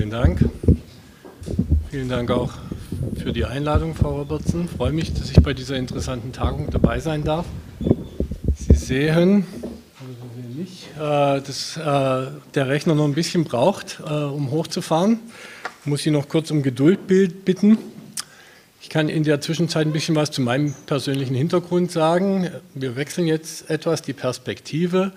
Vielen Dank. Vielen Dank auch für die Einladung, Frau Robertson. Ich freue mich, dass ich bei dieser interessanten Tagung dabei sein darf. Sie sehen, äh, dass äh, der Rechner noch ein bisschen braucht, äh, um hochzufahren. Ich muss Sie noch kurz um Geduld bitten. Ich kann in der Zwischenzeit ein bisschen was zu meinem persönlichen Hintergrund sagen. Wir wechseln jetzt etwas die Perspektive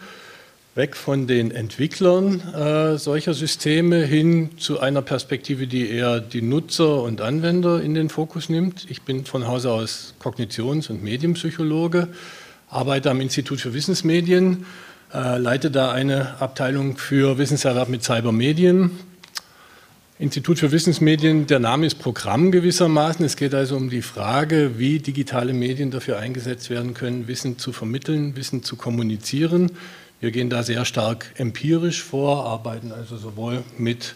weg von den Entwicklern äh, solcher Systeme hin zu einer Perspektive, die eher die Nutzer und Anwender in den Fokus nimmt. Ich bin von Hause aus Kognitions- und Medienpsychologe, arbeite am Institut für Wissensmedien, äh, leite da eine Abteilung für Wissenserwerb mit Cybermedien. Institut für Wissensmedien, der Name ist Programm gewissermaßen. Es geht also um die Frage, wie digitale Medien dafür eingesetzt werden können, Wissen zu vermitteln, Wissen zu kommunizieren. Wir gehen da sehr stark empirisch vor, arbeiten also sowohl mit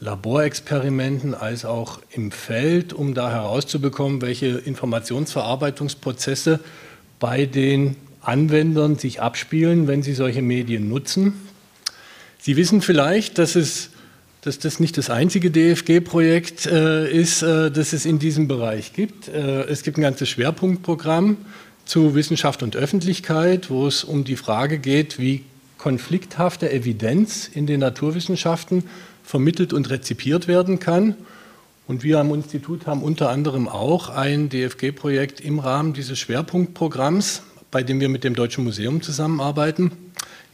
Laborexperimenten als auch im Feld, um da herauszubekommen, welche Informationsverarbeitungsprozesse bei den Anwendern sich abspielen, wenn sie solche Medien nutzen. Sie wissen vielleicht, dass, es, dass das nicht das einzige DFG-Projekt äh, ist, äh, das es in diesem Bereich gibt. Äh, es gibt ein ganzes Schwerpunktprogramm zu Wissenschaft und Öffentlichkeit, wo es um die Frage geht, wie konflikthafte Evidenz in den Naturwissenschaften vermittelt und rezipiert werden kann. Und wir am Institut haben unter anderem auch ein DFG-Projekt im Rahmen dieses Schwerpunktprogramms, bei dem wir mit dem Deutschen Museum zusammenarbeiten.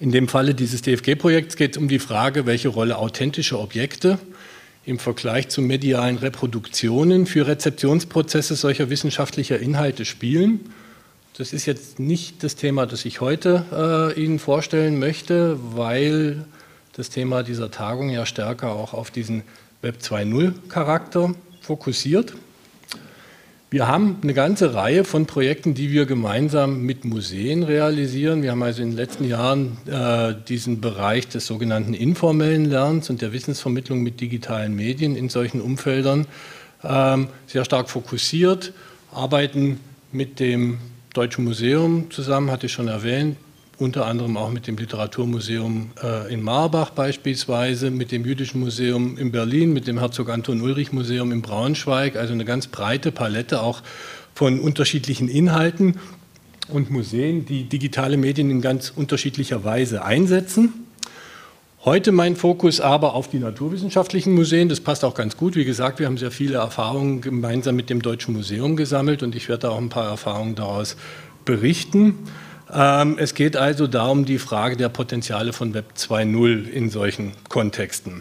In dem Falle dieses DFG-Projekts geht es um die Frage, welche Rolle authentische Objekte im Vergleich zu medialen Reproduktionen für Rezeptionsprozesse solcher wissenschaftlicher Inhalte spielen das ist jetzt nicht das Thema, das ich heute äh, Ihnen vorstellen möchte, weil das Thema dieser Tagung ja stärker auch auf diesen Web 2.0-Charakter fokussiert. Wir haben eine ganze Reihe von Projekten, die wir gemeinsam mit Museen realisieren. Wir haben also in den letzten Jahren äh, diesen Bereich des sogenannten informellen Lernens und der Wissensvermittlung mit digitalen Medien in solchen Umfeldern äh, sehr stark fokussiert, arbeiten mit dem Deutschen Museum zusammen, hatte ich schon erwähnt, unter anderem auch mit dem Literaturmuseum äh, in Marbach beispielsweise, mit dem Jüdischen Museum in Berlin, mit dem Herzog Anton Ulrich Museum in Braunschweig, also eine ganz breite Palette auch von unterschiedlichen Inhalten und Museen, die digitale Medien in ganz unterschiedlicher Weise einsetzen. Heute mein Fokus aber auf die naturwissenschaftlichen Museen. Das passt auch ganz gut. Wie gesagt, wir haben sehr viele Erfahrungen gemeinsam mit dem Deutschen Museum gesammelt und ich werde auch ein paar Erfahrungen daraus berichten. Ähm, es geht also darum, die Frage der Potenziale von Web 2.0 in solchen Kontexten.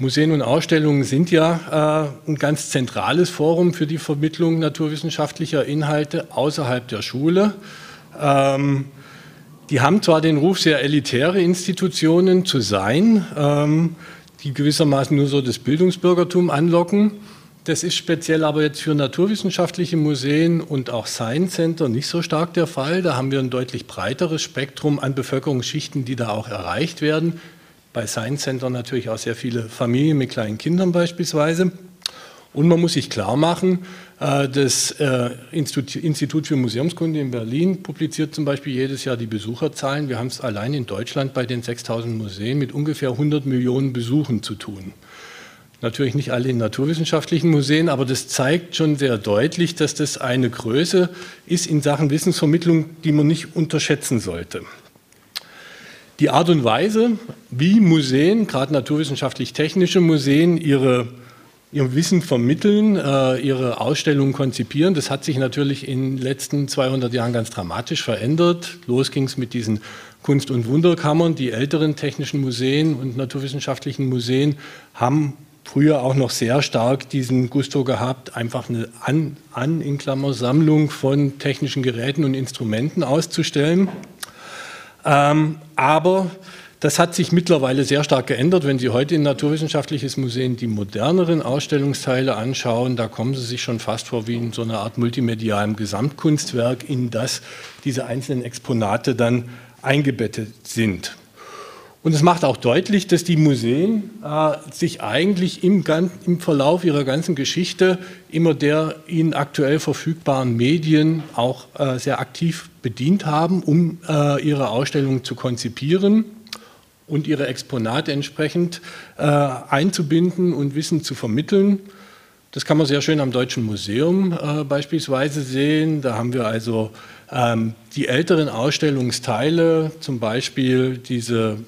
Museen und Ausstellungen sind ja äh, ein ganz zentrales Forum für die Vermittlung naturwissenschaftlicher Inhalte außerhalb der Schule. Ähm, die haben zwar den Ruf, sehr elitäre Institutionen zu sein, ähm, die gewissermaßen nur so das Bildungsbürgertum anlocken. Das ist speziell aber jetzt für naturwissenschaftliche Museen und auch Science Center nicht so stark der Fall. Da haben wir ein deutlich breiteres Spektrum an Bevölkerungsschichten, die da auch erreicht werden. Bei Science Center natürlich auch sehr viele Familien mit kleinen Kindern beispielsweise. Und man muss sich klar machen, äh, das äh, Institut für Museumskunde in Berlin publiziert zum Beispiel jedes Jahr die Besucherzahlen. Wir haben es allein in Deutschland bei den 6000 Museen mit ungefähr 100 Millionen Besuchen zu tun. Natürlich nicht alle in naturwissenschaftlichen Museen, aber das zeigt schon sehr deutlich, dass das eine Größe ist in Sachen Wissensvermittlung, die man nicht unterschätzen sollte. Die Art und Weise, wie Museen, gerade naturwissenschaftlich-technische Museen, ihre ihr Wissen vermitteln, äh, ihre Ausstellungen konzipieren. Das hat sich natürlich in den letzten 200 Jahren ganz dramatisch verändert. Los ging es mit diesen Kunst- und Wunderkammern. Die älteren technischen Museen und naturwissenschaftlichen Museen haben früher auch noch sehr stark diesen Gusto gehabt, einfach eine an, an in Klammer Sammlung von technischen Geräten und Instrumenten auszustellen. Ähm, aber das hat sich mittlerweile sehr stark geändert. Wenn Sie heute in Naturwissenschaftliches Museum die moderneren Ausstellungsteile anschauen, da kommen Sie sich schon fast vor wie in so einer Art multimedialem Gesamtkunstwerk, in das diese einzelnen Exponate dann eingebettet sind. Und es macht auch deutlich, dass die Museen äh, sich eigentlich im, im, Verlauf ihrer ganzen Geschichte immer der ihnen aktuell verfügbaren Medien auch äh, sehr aktiv bedient haben, um äh, ihre Ausstellungen zu konzipieren und ihre Exponate entsprechend äh, einzubinden und Wissen zu vermitteln. Das kann man sehr schön am Deutschen Museum äh, beispielsweise sehen. Da haben wir also ähm, die älteren Ausstellungsteile, zum Beispiel diese,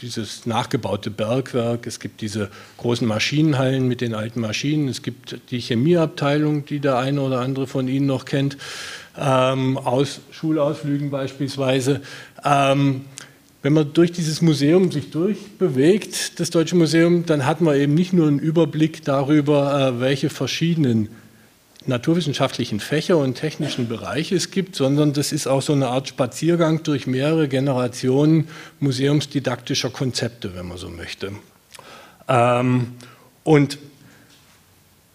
dieses nachgebaute Bergwerk. Es gibt diese großen Maschinenhallen mit den alten Maschinen. Es gibt die Chemieabteilung, die der eine oder andere von Ihnen noch kennt, ähm, aus Schulausflügen beispielsweise. Ähm, wenn man durch dieses Museum sich durchbewegt, das Deutsche Museum, dann hat man eben nicht nur einen Überblick darüber, äh, welche verschiedenen naturwissenschaftlichen Fächer und technischen Bereiche es gibt, sondern das ist auch so eine Art Spaziergang durch mehrere Generationen museumsdidaktischer Konzepte, wenn man so möchte. Ähm, und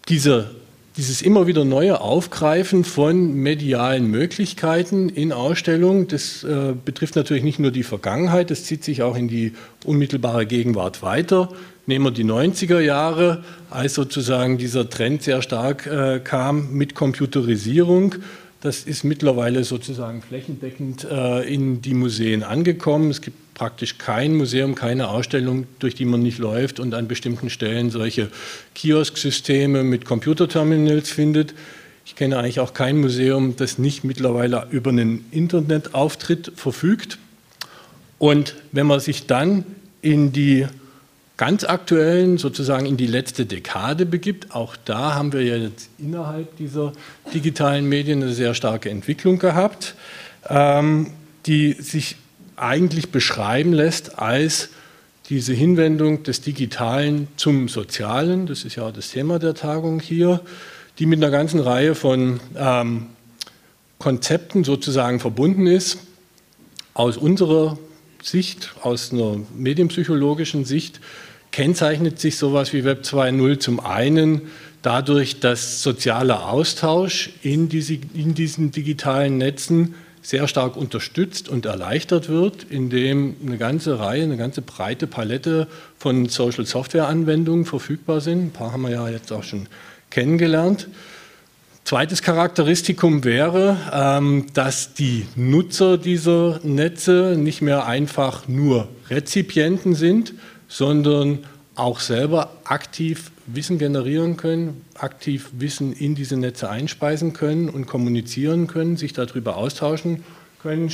diese dieses immer wieder neue Aufgreifen von medialen Möglichkeiten in Ausstellungen, das äh, betrifft natürlich nicht nur die Vergangenheit, das zieht sich auch in die unmittelbare Gegenwart weiter. Nehmen wir die 90er Jahre, als sozusagen dieser Trend sehr stark äh, kam mit Computerisierung. Das ist mittlerweile sozusagen flächendeckend äh, in die Museen angekommen. Es gibt praktisch kein Museum, keine Ausstellung, durch die man nicht läuft und an bestimmten Stellen solche Kiosksysteme mit Computerterminals findet. Ich kenne eigentlich auch kein Museum, das nicht mittlerweile über einen Internetauftritt verfügt. Und wenn man sich dann in die ganz aktuellen, sozusagen in die letzte Dekade begibt, auch da haben wir jetzt innerhalb dieser digitalen Medien eine sehr starke Entwicklung gehabt, ähm, die sich eigentlich beschreiben lässt als diese Hinwendung des Digitalen zum Sozialen, das ist ja auch das Thema der Tagung hier, die mit einer ganzen Reihe von ähm, Konzepten sozusagen verbunden ist. Aus unserer Sicht, aus einer medienpsychologischen Sicht, kennzeichnet sich sowas wie Web 2.0 zum einen dadurch, dass sozialer Austausch in, diese, in diesen digitalen Netzen sehr stark unterstützt und erleichtert wird, indem eine ganze Reihe, eine ganze breite Palette von Social Software Anwendungen verfügbar sind. Ein paar haben wir ja jetzt auch schon kennengelernt. Zweites Charakteristikum wäre, ähm, dass die Nutzer dieser Netze nicht mehr einfach nur Rezipienten sind, sondern auch selber aktiv Wissen generieren können, aktiv Wissen in diese Netze einspeisen können und kommunizieren können, sich darüber austauschen können.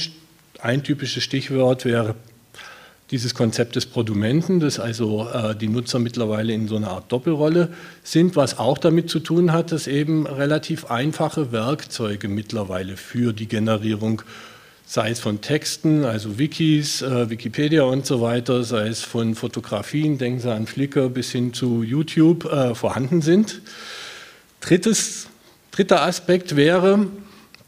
Ein typisches Stichwort wäre dieses Konzept des Produmenten, dass also äh, die Nutzer mittlerweile in so einer Art Doppelrolle sind, was auch damit zu tun hat, dass eben relativ einfache Werkzeuge mittlerweile für die Generierung sei es von Texten, also Wikis, äh, Wikipedia und so weiter, sei es von Fotografien, denken Sie an Flickr bis hin zu YouTube, äh, vorhanden sind. Drittes, dritter Aspekt wäre,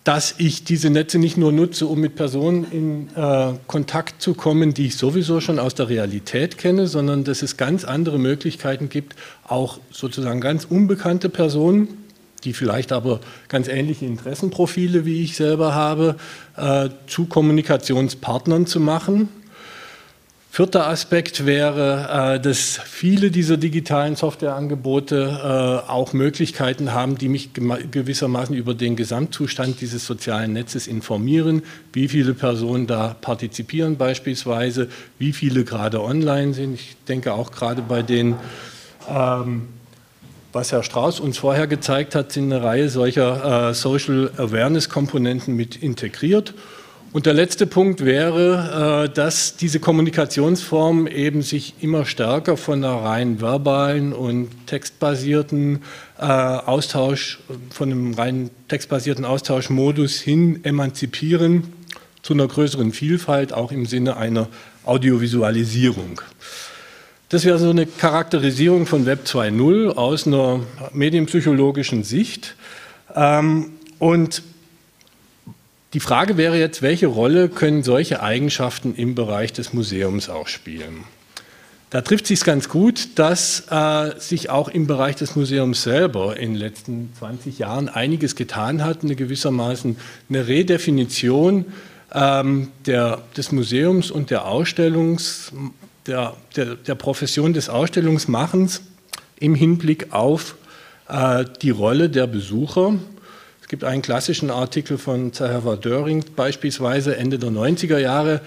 dass ich diese Netze nicht nur nutze, um mit Personen in äh, Kontakt zu kommen, die ich sowieso schon aus der Realität kenne, sondern dass es ganz andere Möglichkeiten gibt, auch sozusagen ganz unbekannte Personen die vielleicht aber ganz ähnliche Interessenprofile wie ich selber habe, äh, zu Kommunikationspartnern zu machen. Vierter Aspekt wäre, äh, dass viele dieser digitalen Softwareangebote äh, auch Möglichkeiten haben, die mich gewissermaßen über den Gesamtzustand dieses sozialen Netzes informieren, wie viele Personen da partizipieren beispielsweise, wie viele gerade online sind. Ich denke auch gerade bei den ähm, was Herr Strauß uns vorher gezeigt hat, sind eine Reihe solcher äh, Social Awareness-Komponenten mit integriert. Und der letzte Punkt wäre, äh, dass diese Kommunikationsform eben sich immer stärker von einer rein verbalen und textbasierten äh, Austausch, von einem rein textbasierten Austauschmodus hin emanzipieren zu einer größeren Vielfalt, auch im Sinne einer Audiovisualisierung. Das wäre so eine Charakterisierung von Web 2.0 aus einer medienpsychologischen Sicht. Ähm, und die Frage wäre jetzt, welche Rolle können solche Eigenschaften im Bereich des Museums auch spielen? Da trifft sich ganz gut, dass äh, sich auch im Bereich des Museums selber in den letzten 20 Jahren einiges getan hat, eine gewissermaßen eine Redefinition ähm, der, des Museums und der Ausstellungs, der, der, der Profession des Ausstellungsmachens im Hinblick auf äh, die Rolle der Besucher. Es gibt einen klassischen Artikel von Zahawa Döring beispielsweise Ende der 90er Jahre,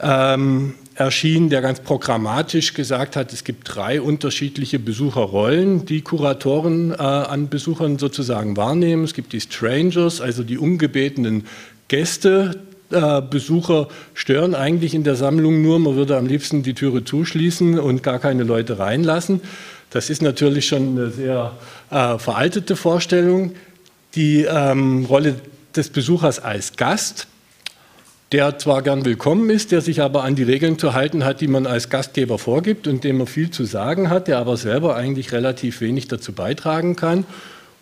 ähm, erschien, der ganz programmatisch gesagt hat, es gibt drei unterschiedliche Besucherrollen, die Kuratoren äh, an Besuchern sozusagen wahrnehmen. Es gibt die Strangers, also die ungebetenen Gäste. Äh, Besucher stören eigentlich in der Sammlung nur, man würde am liebsten die Türe zuschließen und gar keine Leute reinlassen. Das ist natürlich schon eine sehr äh, veraltete Vorstellung. Die ähm, Rolle des Besuchers als Gast der zwar gern willkommen ist, der sich aber an die Regeln zu halten hat, die man als Gastgeber vorgibt und dem er viel zu sagen hat, der aber selber eigentlich relativ wenig dazu beitragen kann.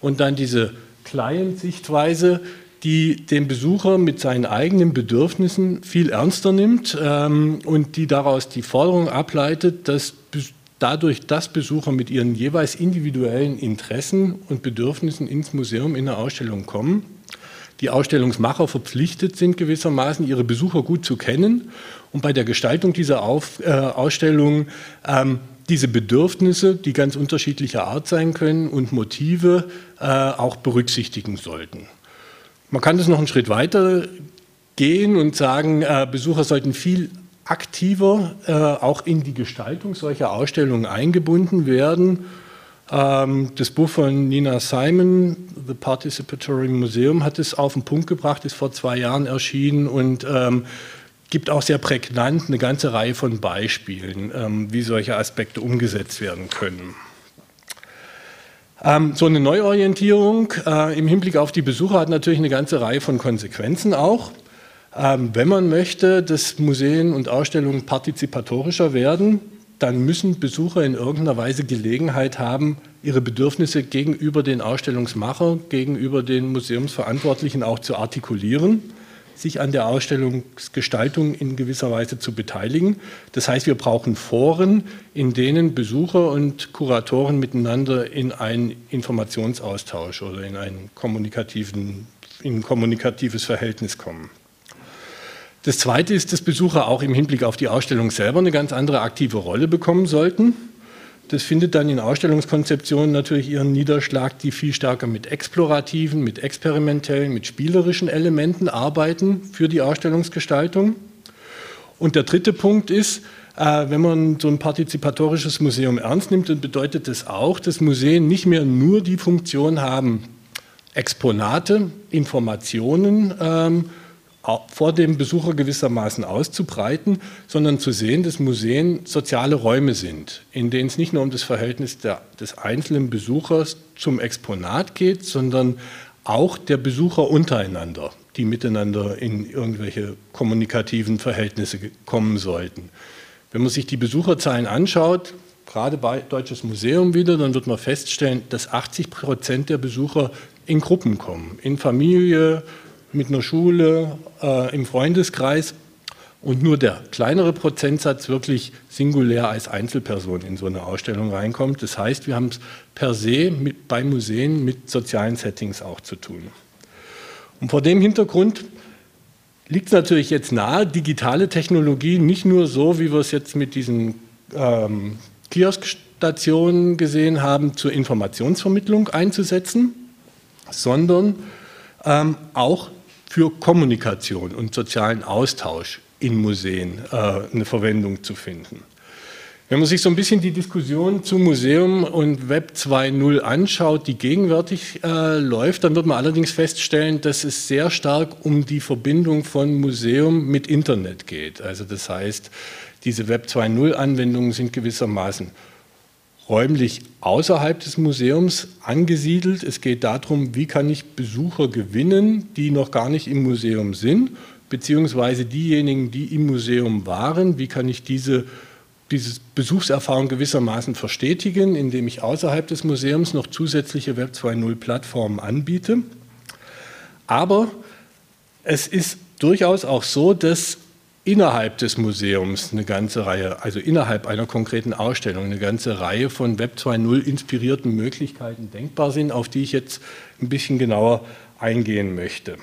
Und dann diese Client-Sichtweise, die den Besucher mit seinen eigenen Bedürfnissen viel ernster nimmt ähm, und die daraus die Forderung ableitet, dass dadurch, dass Besucher mit ihren jeweils individuellen Interessen und Bedürfnissen ins Museum in eine Ausstellung kommen, die Ausstellungsmacher verpflichtet sind, gewissermaßen ihre Besucher gut zu kennen und bei der Gestaltung dieser Auf, äh, Ausstellung ähm, diese Bedürfnisse, die ganz unterschiedlicher Art sein können und Motive äh, auch berücksichtigen sollten. Man kann das noch einen Schritt weiter gehen und sagen, äh, Besucher sollten viel aktiver äh, auch in die Gestaltung solcher Ausstellungen eingebunden werden ähm, das Buch von Nina Simon, The Participatory Museum, hat es auf den Punkt gebracht, ist vor zwei Jahren erschienen und ähm, gibt auch sehr prägnant eine ganze Reihe von Beispielen, ähm, wie solche Aspekte umgesetzt werden können. Ähm, so eine Neuorientierung äh, im Hinblick auf die Besucher hat natürlich eine ganze Reihe von Konsequenzen auch. Ähm, wenn man möchte, dass Museen und Ausstellungen partizipatorischer werden, dann müssen Besucher in irgendeiner Weise Gelegenheit haben, ihre Bedürfnisse gegenüber den Ausstellungsmacher, gegenüber den Museumsverantwortlichen auch zu artikulieren, sich an der Ausstellungsgestaltung in gewisser Weise zu beteiligen. Das heißt, wir brauchen Foren, in denen Besucher und Kuratoren miteinander in einen Informationsaustausch oder in ein, kommunikativen, in ein kommunikatives Verhältnis kommen. Das Zweite ist, dass Besucher auch im Hinblick auf die Ausstellung selber eine ganz andere aktive Rolle bekommen sollten. Das findet dann in Ausstellungskonzeptionen natürlich ihren Niederschlag, die viel stärker mit explorativen, mit experimentellen, mit spielerischen Elementen arbeiten für die Ausstellungsgestaltung. Und der dritte Punkt ist, äh, wenn man so ein partizipatorisches Museum ernst nimmt, dann bedeutet das auch, dass Museen nicht mehr nur die Funktion haben, Exponate, Informationen ähm, vor dem Besucher gewissermaßen auszubreiten, sondern zu sehen, dass Museen soziale Räume sind, in denen es nicht nur um das Verhältnis der, des einzelnen Besuchers zum Exponat geht, sondern auch der Besucher untereinander, die miteinander in irgendwelche kommunikativen Verhältnisse kommen sollten. Wenn man sich die Besucherzahlen anschaut, gerade bei Deutsches Museum wieder, dann wird man feststellen, dass 80 Prozent der Besucher in Gruppen kommen, in Familie, mit einer Schule, äh, im Freundeskreis und nur der kleinere Prozentsatz wirklich singulär als Einzelperson in so eine Ausstellung reinkommt. Das heißt, wir haben es per se mit, bei Museen mit sozialen Settings auch zu tun. Und vor dem Hintergrund liegt es natürlich jetzt nahe, digitale Technologie nicht nur so, wie wir es jetzt mit diesen ähm, Kioskstationen gesehen haben, zur Informationsvermittlung einzusetzen, sondern ähm, auch für Kommunikation und sozialen Austausch in Museen äh, eine Verwendung zu finden. Wenn man sich so ein bisschen die Diskussion zu Museum und Web 2.0 anschaut, die gegenwärtig äh, läuft, dann wird man allerdings feststellen, dass es sehr stark um die Verbindung von Museum mit Internet geht. Also das heißt, diese Web 2.0 Anwendungen sind gewissermaßen räumlich außerhalb des Museums angesiedelt. Es geht darum, wie kann ich Besucher gewinnen, die noch gar nicht im Museum sind, beziehungsweise diejenigen, die im Museum waren, wie kann ich diese, diese Besuchserfahrung gewissermaßen verstetigen, indem ich außerhalb des Museums noch zusätzliche Web 2.0 Plattformen anbiete. Aber es ist durchaus auch so, dass innerhalb des Museums eine ganze Reihe, also innerhalb einer konkreten Ausstellung, eine ganze Reihe von Web 2.0 inspirierten Möglichkeiten denkbar sind, auf die ich jetzt ein bisschen genauer eingehen möchte.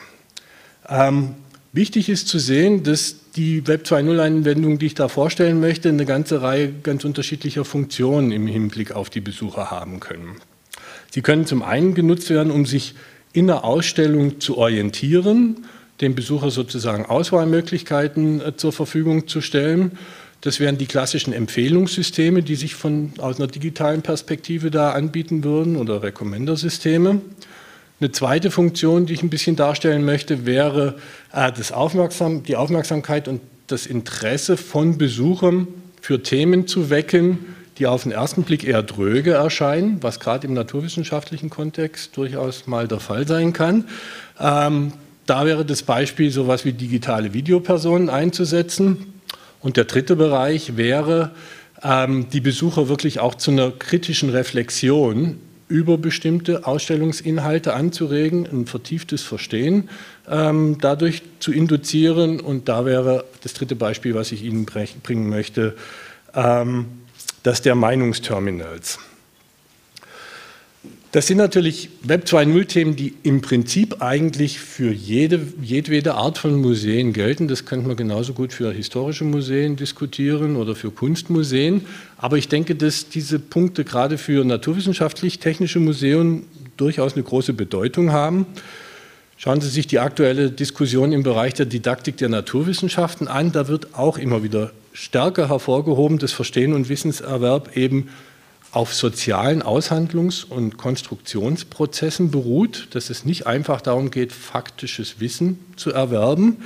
Ähm, wichtig ist zu sehen, dass die Web 2.0-Anwendung, die ich da vorstellen möchte, eine ganze Reihe ganz unterschiedlicher Funktionen im Hinblick auf die Besucher haben können. Sie können zum einen genutzt werden, um sich in der Ausstellung zu orientieren, dem Besucher sozusagen Auswahlmöglichkeiten äh, zur Verfügung zu stellen. Das wären die klassischen Empfehlungssysteme, die sich von, aus einer digitalen Perspektive da anbieten würden oder Recommender-Systeme. Eine zweite Funktion, die ich ein bisschen darstellen möchte, wäre äh, das Aufmerksam, die Aufmerksamkeit und das Interesse von Besuchern für Themen zu wecken, die auf den ersten Blick eher dröge erscheinen, was gerade im naturwissenschaftlichen Kontext durchaus mal der Fall sein kann. Ähm, da wäre das Beispiel, so etwas wie digitale Videopersonen einzusetzen. Und der dritte Bereich wäre, ähm, die Besucher wirklich auch zu einer kritischen Reflexion über bestimmte Ausstellungsinhalte anzuregen, ein vertieftes Verstehen ähm, dadurch zu induzieren. Und da wäre das dritte Beispiel, was ich Ihnen bringen möchte, ähm, das der Meinungsterminals. Das sind natürlich Web 2.0-Themen, die im Prinzip eigentlich für jede, jedwede Art von Museen gelten. Das könnte man genauso gut für historische Museen diskutieren oder für Kunstmuseen. Aber ich denke, dass diese Punkte gerade für naturwissenschaftlich-technische Museen durchaus eine große Bedeutung haben. Schauen Sie sich die aktuelle Diskussion im Bereich der Didaktik der Naturwissenschaften an. Da wird auch immer wieder stärker hervorgehoben, dass Verstehen und Wissenserwerb eben auf sozialen Aushandlungs- und Konstruktionsprozessen beruht, dass es nicht einfach darum geht, faktisches Wissen zu erwerben,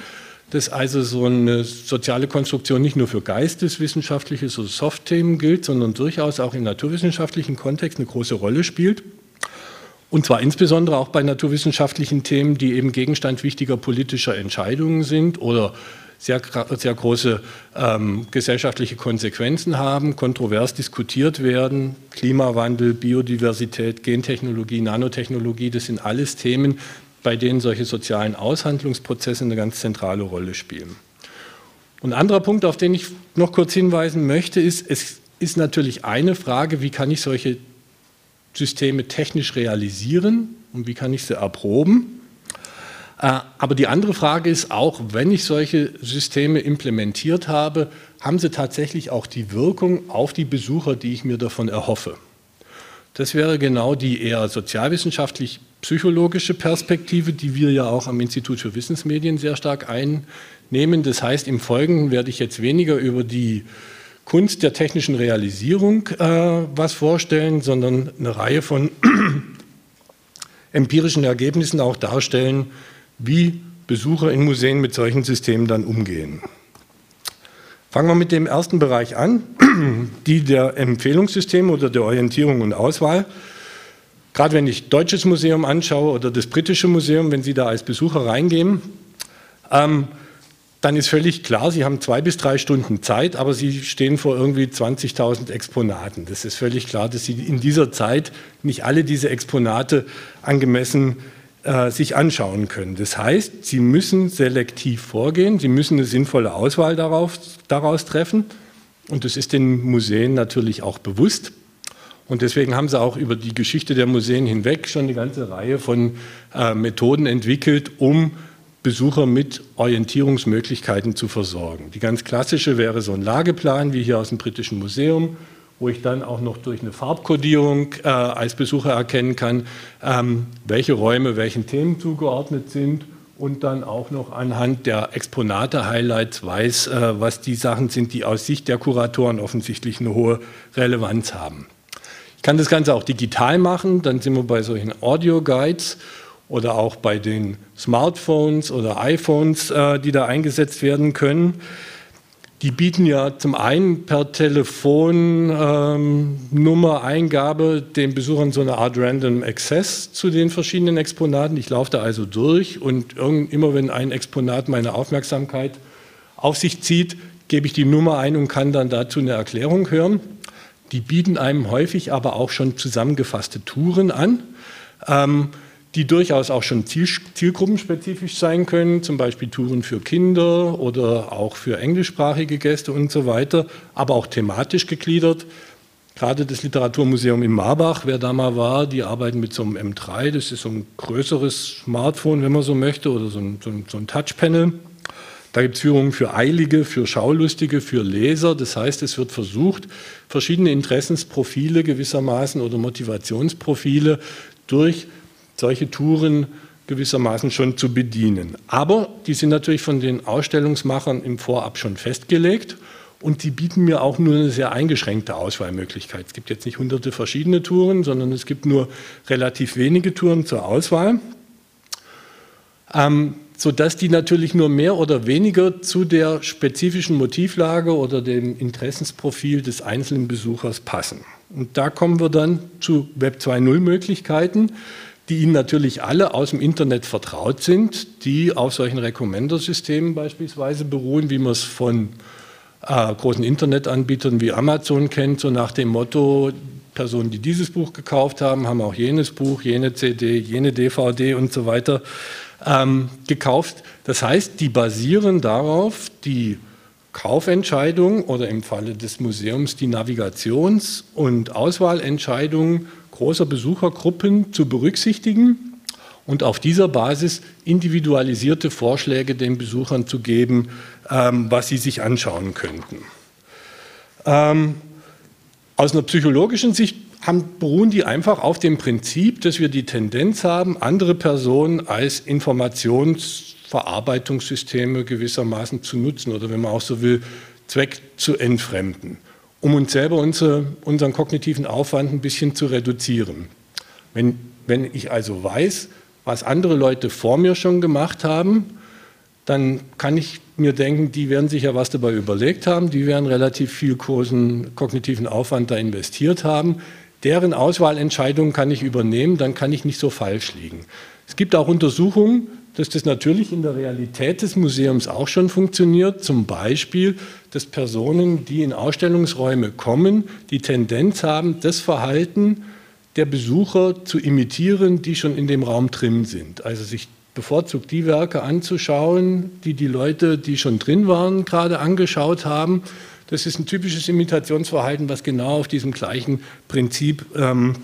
dass also so eine soziale Konstruktion nicht nur für geisteswissenschaftliche, so Soft-Themen gilt, sondern durchaus auch im naturwissenschaftlichen Kontext eine große Rolle spielt. Und zwar insbesondere auch bei naturwissenschaftlichen Themen, die eben Gegenstand wichtiger politischer Entscheidungen sind oder sehr, sehr große ähm, gesellschaftliche Konsequenzen haben, kontrovers diskutiert werden. Klimawandel, Biodiversität, Gentechnologie, Nanotechnologie, das sind alles Themen, bei denen solche sozialen Aushandlungsprozesse eine ganz zentrale Rolle spielen. Und ein anderer Punkt, auf den ich noch kurz hinweisen möchte, ist, es ist natürlich eine Frage, wie kann ich solche Systeme technisch realisieren und wie kann ich sie erproben. Äh, aber die andere Frage ist auch, wenn ich solche Systeme implementiert habe, haben sie tatsächlich auch die Wirkung auf die Besucher, die ich mir davon erhoffe. Das wäre genau die eher sozialwissenschaftlich-psychologische Perspektive, die wir ja auch am Institut für Wissensmedien sehr stark einnehmen. Das heißt, im Folgenden werde ich jetzt weniger über die Kunst der technischen Realisierung äh, was vorstellen, sondern eine Reihe von empirischen Ergebnissen auch darstellen, wie Besucher in Museen mit solchen Systemen dann umgehen. Fangen wir mit dem ersten Bereich an, die der Empfehlungssysteme oder der Orientierung und Auswahl. Gerade wenn ich Deutsches Museum anschaue oder das Britische Museum, wenn Sie da als Besucher reingehen, ähm, dann ist völlig klar, Sie haben zwei bis drei Stunden Zeit, aber Sie stehen vor irgendwie 20.000 Exponaten. Das ist völlig klar, dass Sie in dieser Zeit nicht alle diese Exponate angemessen äh, sich anschauen können. Das heißt, Sie müssen selektiv vorgehen, Sie müssen eine sinnvolle Auswahl darauf, daraus treffen und das ist den Museen natürlich auch bewusst. Und deswegen haben sie auch über die Geschichte der Museen hinweg schon eine ganze Reihe von äh, Methoden entwickelt, um Besucher mit Orientierungsmöglichkeiten zu versorgen. Die ganz klassische wäre so ein Lageplan, wie hier aus dem Britischen Museum, wo ich dann auch noch durch eine Farbkodierung äh, als Besucher erkennen kann, ähm, welche Räume welchen Themen zugeordnet sind und dann auch noch anhand der Exponate-Highlights weiß, äh, was die Sachen sind, die aus Sicht der Kuratoren offensichtlich eine hohe Relevanz haben. Ich kann das Ganze auch digital machen, dann sind wir bei solchen Audio-Guides oder auch bei den Smartphones oder iPhones, äh, die da eingesetzt werden können. Die bieten ja zum einen per Telefonnummer-Eingabe ähm, den Besuchern so eine Art Random Access zu den verschiedenen Exponaten. Ich laufe da also durch und immer wenn ein Exponat meine Aufmerksamkeit auf sich zieht, gebe ich die Nummer ein und kann dann dazu eine Erklärung hören. Die bieten einem häufig aber auch schon zusammengefasste Touren an. Ähm, die durchaus auch schon ziel, zielgruppenspezifisch sein können, zum Beispiel Touren für Kinder oder auch für englischsprachige Gäste und so weiter, aber auch thematisch gegliedert. Gerade das Literaturmuseum in Marbach, wer da mal war, die arbeiten mit so einem M3, das ist so ein größeres Smartphone, wenn man so möchte, oder so ein, so ein, so ein Touchpanel. Da gibt es Führungen für Eilige, für Schaulustige, für Leser. Das heißt, es wird versucht, verschiedene Interessensprofile gewissermaßen oder Motivationsprofile durch solche Touren gewissermaßen schon zu bedienen. Aber die sind natürlich von den Ausstellungsmachern im Vorab schon festgelegt und die bieten mir auch nur eine sehr eingeschränkte Auswahlmöglichkeit. Es gibt jetzt nicht hunderte verschiedene Touren, sondern es gibt nur relativ wenige Touren zur Auswahl, ähm, sodass die natürlich nur mehr oder weniger zu der spezifischen Motivlage oder dem Interessensprofil des einzelnen Besuchers passen. Und da kommen wir dann zu Web 2.0 Möglichkeiten, die Ihnen natürlich alle aus dem Internet vertraut sind, die auf solchen Recommender-Systemen beispielsweise beruhen, wie man es von äh, großen Internetanbietern wie Amazon kennt, so nach dem Motto, Personen, die dieses Buch gekauft haben, haben auch jenes Buch, jene CD, jene DVD und so weiter ähm, gekauft. Das heißt, die basieren darauf, die Kaufentscheidung oder im Falle des Museums die Navigations- und Auswahlentscheidung großer Besuchergruppen zu berücksichtigen und auf dieser Basis individualisierte Vorschläge den Besuchern zu geben, ähm, was sie sich anschauen könnten. Ähm, aus einer psychologischen Sicht haben, beruhen die einfach auf dem Prinzip, dass wir die Tendenz haben, andere Personen als Informationsverarbeitungssysteme gewissermaßen zu nutzen oder wenn man auch so will, Zweck zu entfremden um uns selber unsere, unseren kognitiven Aufwand ein bisschen zu reduzieren. Wenn, wenn ich also weiß, was andere Leute vor mir schon gemacht haben, dann kann ich mir denken, die werden sich ja was dabei überlegt haben, die werden relativ viel großen kognitiven Aufwand da investiert haben. Deren Auswahlentscheidungen kann ich übernehmen, dann kann ich nicht so falsch liegen. Es gibt auch Untersuchungen, dass das natürlich in der Realität des Museums auch schon funktioniert. Zum Beispiel, dass Personen, die in Ausstellungsräume kommen, die Tendenz haben, das Verhalten der Besucher zu imitieren, die schon in dem Raum drin sind. Also sich bevorzugt die Werke anzuschauen, die die Leute, die schon drin waren, gerade angeschaut haben. Das ist ein typisches Imitationsverhalten, was genau auf diesem gleichen Prinzip ähm,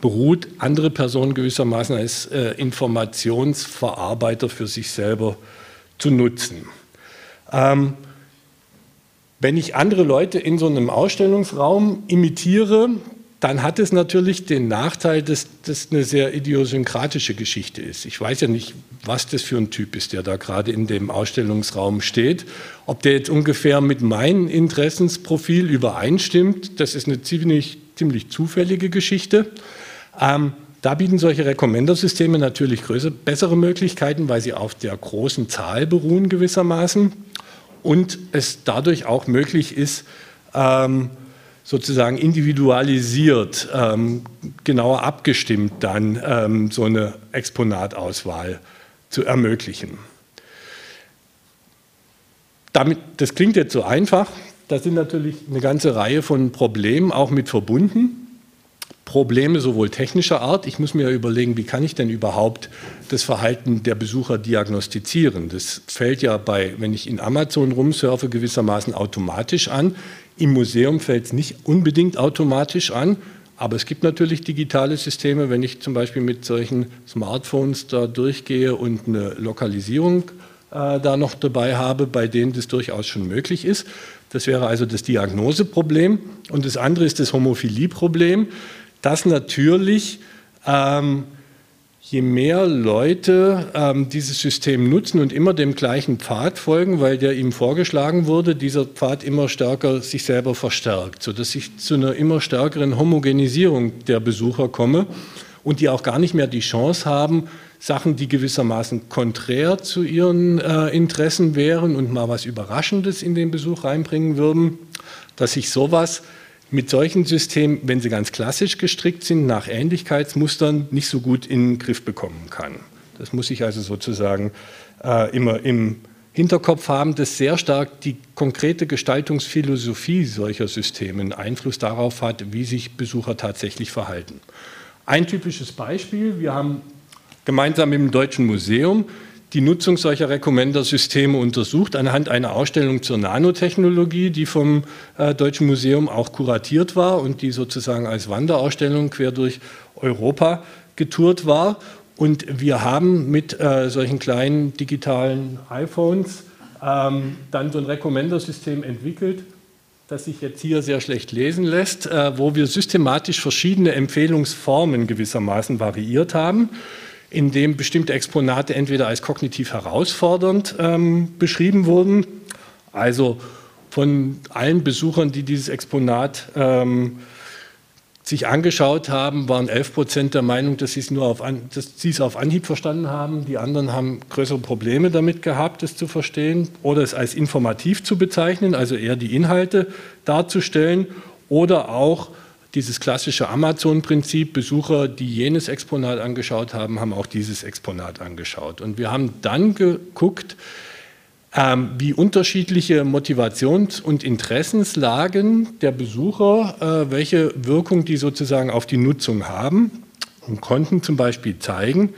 beruht, andere Personen gewissermaßen als äh, Informationsverarbeiter für sich selber zu nutzen. Ähm, wenn ich andere Leute in so einem Ausstellungsraum imitiere, dann hat es natürlich den Nachteil, dass das eine sehr idiosynkratische Geschichte ist. Ich weiß ja nicht, was das für ein Typ ist, der da gerade in dem Ausstellungsraum steht. Ob der jetzt ungefähr mit meinem Interessensprofil übereinstimmt, das ist eine ziemlich, ziemlich zufällige Geschichte. Ähm, da bieten solche Recommender-Systeme natürlich größere, bessere Möglichkeiten, weil sie auf der großen Zahl beruhen gewissermaßen und es dadurch auch möglich ist, ähm, sozusagen individualisiert, ähm, genauer abgestimmt dann ähm, so eine Exponatauswahl zu ermöglichen. Damit, das klingt jetzt so einfach, da sind natürlich eine ganze Reihe von Problemen auch mit verbunden. Probleme sowohl technischer Art, ich muss mir überlegen, wie kann ich denn überhaupt das Verhalten der Besucher diagnostizieren. Das fällt ja bei, wenn ich in Amazon rumsurfe, gewissermaßen automatisch an. Im Museum fällt es nicht unbedingt automatisch an, aber es gibt natürlich digitale Systeme, wenn ich zum Beispiel mit solchen Smartphones da durchgehe und eine Lokalisierung äh, da noch dabei habe, bei denen das durchaus schon möglich ist. Das wäre also das Diagnoseproblem. Und das andere ist das Homophilieproblem dass natürlich ähm, je mehr Leute ähm, dieses System nutzen und immer dem gleichen Pfad folgen, weil der ihm vorgeschlagen wurde, dieser Pfad immer stärker sich selber verstärkt, sodass ich zu einer immer stärkeren Homogenisierung der Besucher komme und die auch gar nicht mehr die Chance haben, Sachen, die gewissermaßen konträr zu ihren äh, Interessen wären und mal was Überraschendes in den Besuch reinbringen würden, dass sich sowas mit solchen Systemen, wenn sie ganz klassisch gestrickt sind, nach Ähnlichkeitsmustern nicht so gut in den Griff bekommen kann. Das muss ich also sozusagen äh, immer im Hinterkopf haben, dass sehr stark die konkrete Gestaltungsphilosophie solcher Systeme Einfluss darauf hat, wie sich Besucher tatsächlich verhalten. Ein typisches Beispiel, wir haben gemeinsam dem Deutschen Museum die Nutzung solcher Recommender-Systeme untersucht anhand einer Ausstellung zur Nanotechnologie, die vom äh, Deutschen Museum auch kuratiert war und die sozusagen als Wanderausstellung quer durch Europa getourt war. Und wir haben mit äh, solchen kleinen digitalen iPhones ähm, dann so ein Recommender-System entwickelt, das sich jetzt hier sehr schlecht lesen lässt, äh, wo wir systematisch verschiedene Empfehlungsformen gewissermaßen variiert haben in dem bestimmte Exponate entweder als kognitiv herausfordernd ähm, beschrieben wurden, also von allen Besuchern, die dieses Exponat ähm, sich angeschaut haben, waren 11 Prozent der Meinung, dass sie es nur auf, an, dass sie es auf Anhieb verstanden haben. Die anderen haben größere Probleme damit gehabt, es zu verstehen oder es als informativ zu bezeichnen, also eher die Inhalte darzustellen oder auch dieses klassische Amazon-Prinzip, Besucher, die jenes Exponat angeschaut haben, haben auch dieses Exponat angeschaut. Und wir haben dann geguckt, ähm, wie unterschiedliche Motivations- und Interessenslagen der Besucher, äh, welche Wirkung die sozusagen auf die Nutzung haben und konnten zum Beispiel zeigen,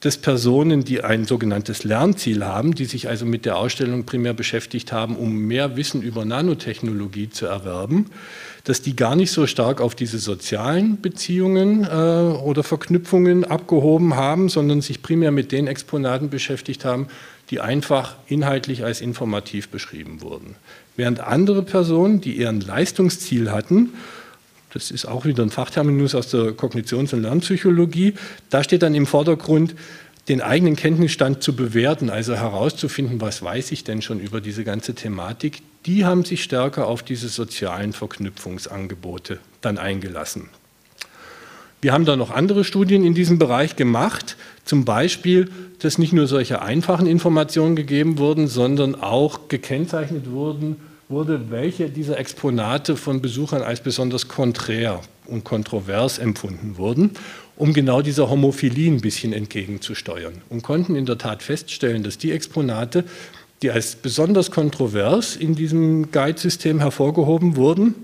dass Personen, die ein sogenanntes Lernziel haben, die sich also mit der Ausstellung primär beschäftigt haben, um mehr Wissen über Nanotechnologie zu erwerben, dass die gar nicht so stark auf diese sozialen Beziehungen äh, oder Verknüpfungen abgehoben haben, sondern sich primär mit den Exponaten beschäftigt haben, die einfach inhaltlich als informativ beschrieben wurden. Während andere Personen, die eher ein Leistungsziel hatten, das ist auch wieder ein Fachterminus aus der Kognitions- und Lernpsychologie, da steht dann im Vordergrund, den eigenen Kenntnisstand zu bewerten, also herauszufinden, was weiß ich denn schon über diese ganze Thematik, die haben sich stärker auf diese sozialen Verknüpfungsangebote dann eingelassen. Wir haben da noch andere Studien in diesem Bereich gemacht, zum Beispiel, dass nicht nur solche einfachen Informationen gegeben wurden, sondern auch gekennzeichnet wurden, wurde, welche dieser Exponate von Besuchern als besonders konträr und kontrovers empfunden wurden, um genau dieser Homophilie ein bisschen entgegenzusteuern. Und konnten in der Tat feststellen, dass die Exponate, die als besonders kontrovers in diesem Guide-System hervorgehoben wurden,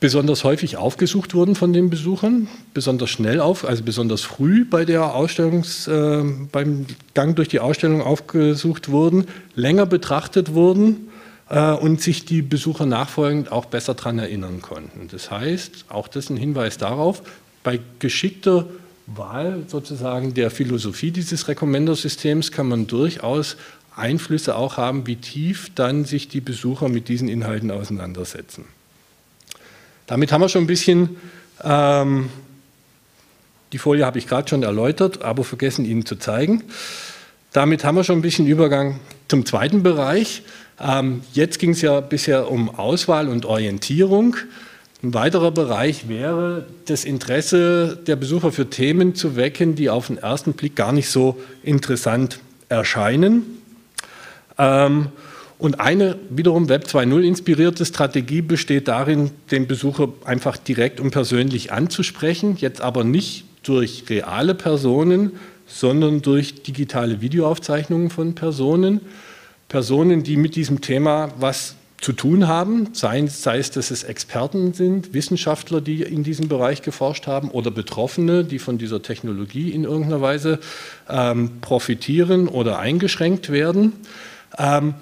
besonders häufig aufgesucht wurden von den Besuchern, besonders schnell auf, also besonders früh bei der Ausstellungs, äh, beim Gang durch die Ausstellung aufgesucht wurden, länger betrachtet wurden äh, und sich die Besucher nachfolgend auch besser daran erinnern konnten. Das heißt, auch das ist ein Hinweis darauf, bei geschickter Wahl sozusagen der Philosophie dieses Recommender-Systems kann man durchaus Einflüsse auch haben, wie tief dann sich die Besucher mit diesen Inhalten auseinandersetzen. Damit haben wir schon ein bisschen, ähm, die Folie habe ich gerade schon erläutert, aber vergessen Ihnen zu zeigen. Damit haben wir schon ein bisschen Übergang zum zweiten Bereich. Ähm, jetzt ging es ja bisher um Auswahl und Orientierung. Ein weiterer Bereich wäre, das Interesse der Besucher für Themen zu wecken, die auf den ersten Blick gar nicht so interessant erscheinen. Ähm, und eine wiederum Web 2.0 inspirierte Strategie besteht darin, den Besucher einfach direkt und persönlich anzusprechen, jetzt aber nicht durch reale Personen, sondern durch digitale Videoaufzeichnungen von Personen. Personen, die mit diesem Thema was zu tun haben, sei, sei, es, dass es Experten sind, Wissenschaftler, die in diesem Bereich geforscht haben oder Betroffene, die von dieser Technologie in irgendeiner Weise ähm, profitieren oder eingeschränkt werden. Ähm,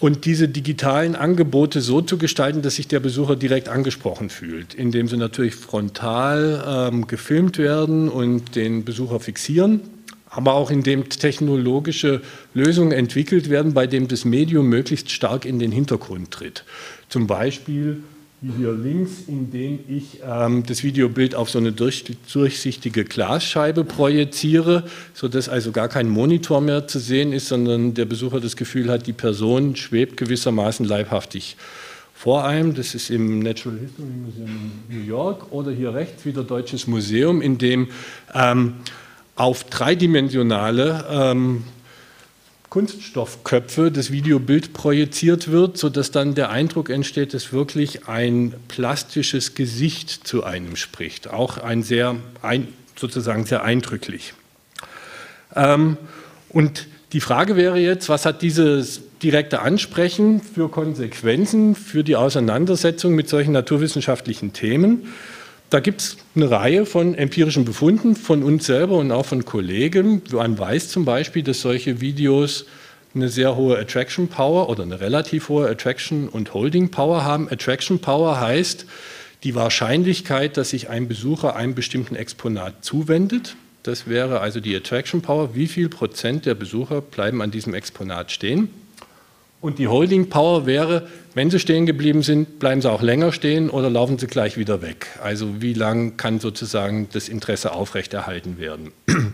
und diese digitalen Angebote so zu gestalten, dass sich der Besucher direkt angesprochen fühlt, indem sie natürlich frontal ähm, gefilmt werden und den Besucher fixieren, aber auch indem technologische Lösungen entwickelt werden, bei dem das Medium möglichst stark in den Hintergrund tritt. Zum Beispiel wie hier links, indem ich ähm, das Videobild auf so eine durch, durchsichtige Glasscheibe projiziere, sodass also gar kein Monitor mehr zu sehen ist, sondern der Besucher das Gefühl hat, die Person schwebt gewissermaßen leibhaftig vor einem. Das ist im Natural History Museum New York oder hier rechts wieder Deutsches Museum, in dem ähm, auf dreidimensionale ähm, Kunststoffköpfe das Videobild projiziert wird, sodass dann der Eindruck entsteht, dass wirklich ein plastisches Gesicht zu einem spricht. Auch ein sehr, ein, sozusagen sehr eindrücklich. Ähm, und die Frage wäre jetzt, was hat dieses direkte Ansprechen für Konsequenzen für die Auseinandersetzung mit solchen naturwissenschaftlichen Themen? Da gibt es eine Reihe von empirischen Befunden von uns selber und auch von Kollegen. Man weiß zum Beispiel, dass solche Videos eine sehr hohe Attraction Power oder eine relativ hohe Attraction und Holding Power haben. Attraction Power heißt die Wahrscheinlichkeit, dass sich ein Besucher einem bestimmten Exponat zuwendet. Das wäre also die Attraction Power. Wie viel Prozent der Besucher bleiben an diesem Exponat stehen? Und die Holding Power wäre, wenn sie stehen geblieben sind, bleiben sie auch länger stehen oder laufen sie gleich wieder weg. Also wie lang kann sozusagen das Interesse aufrechterhalten werden.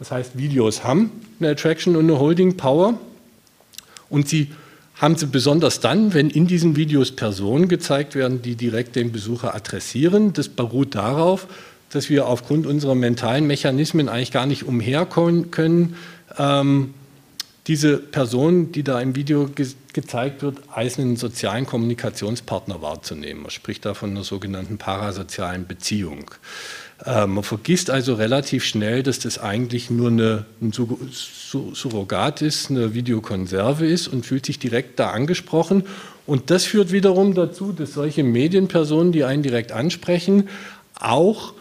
Das heißt, Videos haben eine Attraction und eine Holding Power und sie haben sie besonders dann, wenn in diesen Videos Personen gezeigt werden, die direkt den Besucher adressieren. Das beruht darauf, dass wir aufgrund unserer mentalen Mechanismen eigentlich gar nicht umherkommen können, ähm, diese Person, die da im Video ge gezeigt wird, als einen sozialen Kommunikationspartner wahrzunehmen. Man spricht da von einer sogenannten parasozialen Beziehung. Äh, man vergisst also relativ schnell, dass das eigentlich nur eine, ein Surrogat ist, eine Videokonserve ist und fühlt sich direkt da angesprochen. Und das führt wiederum dazu, dass solche Medienpersonen, die einen direkt ansprechen, auch,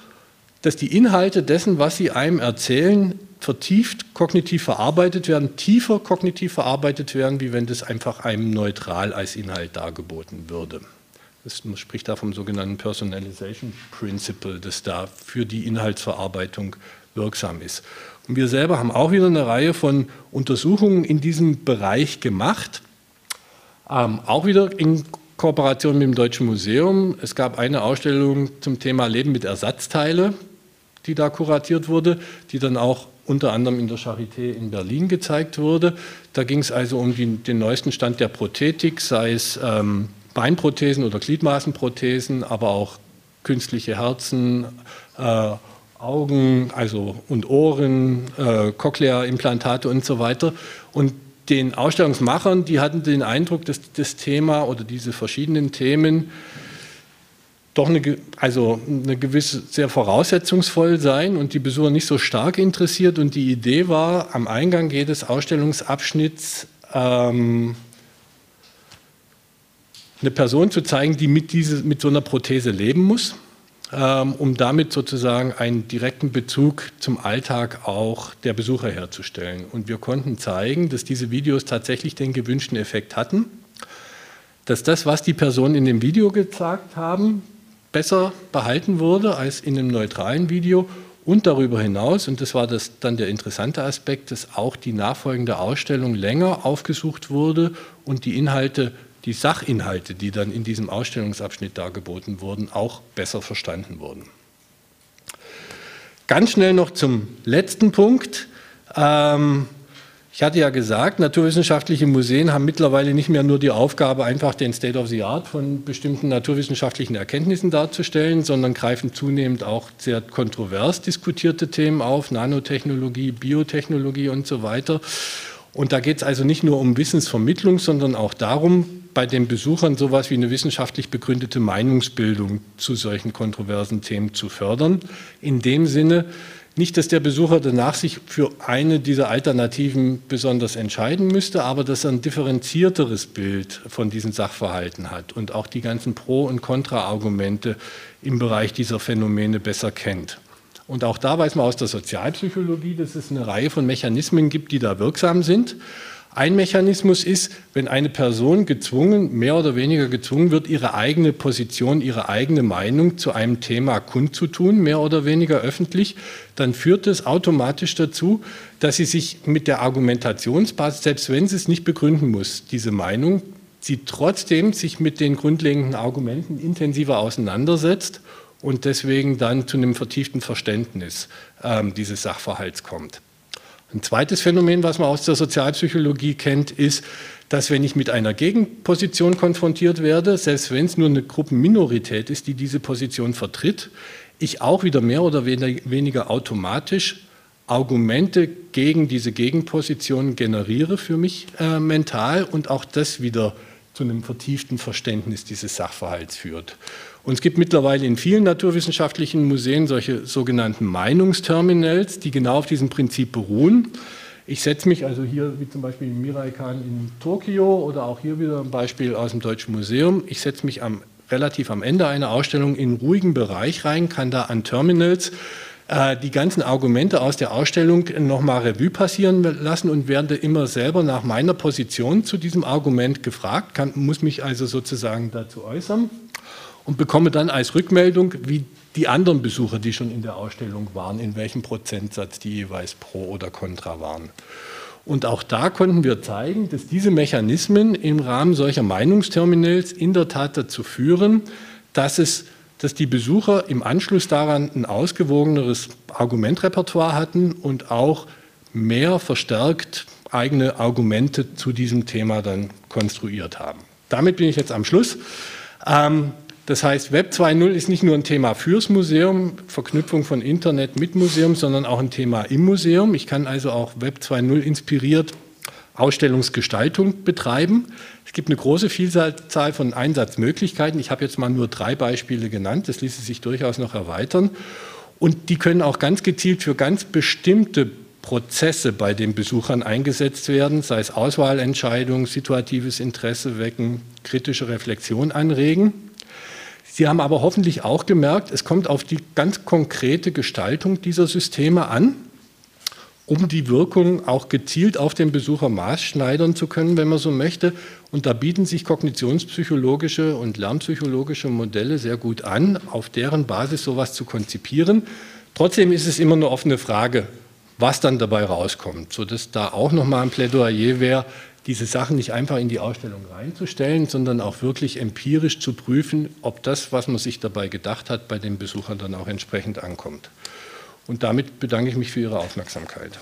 dass die Inhalte dessen, was sie einem erzählen, vertieft kognitiv verarbeitet werden, tiefer kognitiv verarbeitet werden, wie wenn das einfach einem neutral als Inhalt dargeboten würde. Das, man spricht da vom sogenannten Personalization Principle, das da für die Inhaltsverarbeitung wirksam ist. Und wir selber haben auch wieder eine Reihe von Untersuchungen in diesem Bereich gemacht, ähm, auch wieder in Kooperation mit dem Deutschen Museum. Es gab eine Ausstellung zum Thema Leben mit Ersatzteile, die da kuratiert wurde, die dann auch unter anderem in der Charité in Berlin gezeigt wurde. Da ging es also um die, den neuesten Stand der Prothetik, sei es ähm, Beinprothesen oder Gliedmaßenprothesen, aber auch künstliche Herzen, äh, Augen also und Ohren, äh, Cochlea-Implantate und so weiter. Und den Ausstellungsmachern, die hatten den Eindruck, dass das Thema oder diese verschiedenen Themen doch eine, also eine gewisse sehr voraussetzungsvoll sein und die Besucher nicht so stark interessiert. Und die Idee war, am Eingang jedes Ausstellungsabschnitts ähm, eine Person zu zeigen, die mit, diese, mit so einer Prothese leben muss, ähm, um damit sozusagen einen direkten Bezug zum Alltag auch der Besucher herzustellen. Und wir konnten zeigen, dass diese Videos tatsächlich den gewünschten Effekt hatten, dass das, was die Personen in dem Video gezeigt haben, besser behalten wurde als in einem neutralen Video und darüber hinaus, und das war das, dann der interessante Aspekt, dass auch die nachfolgende Ausstellung länger aufgesucht wurde und die Inhalte, die Sachinhalte, die dann in diesem Ausstellungsabschnitt dargeboten wurden, auch besser verstanden wurden. Ganz schnell noch zum letzten Punkt. Ähm, ich hatte ja gesagt, naturwissenschaftliche Museen haben mittlerweile nicht mehr nur die Aufgabe, einfach den State of the Art von bestimmten naturwissenschaftlichen Erkenntnissen darzustellen, sondern greifen zunehmend auch sehr kontrovers diskutierte Themen auf, Nanotechnologie, Biotechnologie und so weiter. Und da geht es also nicht nur um Wissensvermittlung, sondern auch darum, bei den Besuchern sowas wie eine wissenschaftlich begründete Meinungsbildung zu solchen kontroversen Themen zu fördern. In dem Sinne, nicht, dass der Besucher danach sich für eine dieser Alternativen besonders entscheiden müsste, aber dass er ein differenzierteres Bild von diesen Sachverhalten hat und auch die ganzen Pro- und Kontra-Argumente im Bereich dieser Phänomene besser kennt. Und auch da weiß man aus der Sozialpsychologie, dass es eine Reihe von Mechanismen gibt, die da wirksam sind. Ein Mechanismus ist, wenn eine Person gezwungen, mehr oder weniger gezwungen wird, ihre eigene Position, ihre eigene Meinung zu einem Thema kundzutun, mehr oder weniger öffentlich, dann führt es automatisch dazu, dass sie sich mit der Argumentationsbasis, selbst wenn sie es nicht begründen muss, diese Meinung, sie trotzdem sich mit den grundlegenden Argumenten intensiver auseinandersetzt und deswegen dann zu einem vertieften Verständnis äh, dieses Sachverhalts kommt. Ein zweites Phänomen, was man aus der Sozialpsychologie kennt, ist, dass wenn ich mit einer Gegenposition konfrontiert werde, selbst wenn es nur eine Gruppenminorität ist, die diese Position vertritt, ich auch wieder mehr oder weniger automatisch Argumente gegen diese Gegenposition generiere für mich äh, mental und auch das wieder zu einem vertieften Verständnis dieses Sachverhalts führt. Und es gibt mittlerweile in vielen naturwissenschaftlichen Museen solche sogenannten Meinungsterminals, die genau auf diesem Prinzip beruhen. Ich setze mich also hier, wie zum Beispiel in Miraikan in Tokio oder auch hier wieder ein Beispiel aus dem Deutschen Museum, ich setze mich am, relativ am Ende einer Ausstellung in einen ruhigen Bereich rein, kann da an Terminals die ganzen Argumente aus der Ausstellung nochmal Revue passieren lassen und werde immer selber nach meiner Position zu diesem Argument gefragt, kann, muss mich also sozusagen dazu äußern und bekomme dann als Rückmeldung, wie die anderen Besucher, die schon in der Ausstellung waren, in welchem Prozentsatz die jeweils pro oder contra waren. Und auch da konnten wir zeigen, dass diese Mechanismen im Rahmen solcher Meinungsterminals in der Tat dazu führen, dass, es, dass die Besucher im Anschluss daran ein ausgewogeneres Argumentrepertoire hatten und auch mehr verstärkt eigene Argumente zu diesem Thema dann konstruiert haben. Damit bin ich jetzt am Schluss. Ähm, das heißt, Web 2.0 ist nicht nur ein Thema fürs Museum, Verknüpfung von Internet mit Museum, sondern auch ein Thema im Museum. Ich kann also auch Web 2.0 inspiriert Ausstellungsgestaltung betreiben. Es gibt eine große Vielzahl von Einsatzmöglichkeiten. Ich habe jetzt mal nur drei Beispiele genannt. Das ließe sich durchaus noch erweitern. Und die können auch ganz gezielt für ganz bestimmte Prozesse bei den Besuchern eingesetzt werden, sei es Auswahlentscheidungen, situatives Interesse wecken, kritische Reflexion anregen. Sie haben aber hoffentlich auch gemerkt, es kommt auf die ganz konkrete Gestaltung dieser Systeme an um die Wirkung auch gezielt auf den Besucher maßschneidern zu können, wenn man so möchte. Und da bieten sich kognitionspsychologische und lernpsychologische Modelle sehr gut an, auf deren Basis sowas zu konzipieren. Trotzdem ist es immer eine offene Frage, was dann dabei rauskommt, sodass da auch nochmal ein Plädoyer wäre, diese Sachen nicht einfach in die Ausstellung reinzustellen, sondern auch wirklich empirisch zu prüfen, ob das, was man sich dabei gedacht hat, bei den Besuchern dann auch entsprechend ankommt. Und damit bedanke ich mich für Ihre Aufmerksamkeit.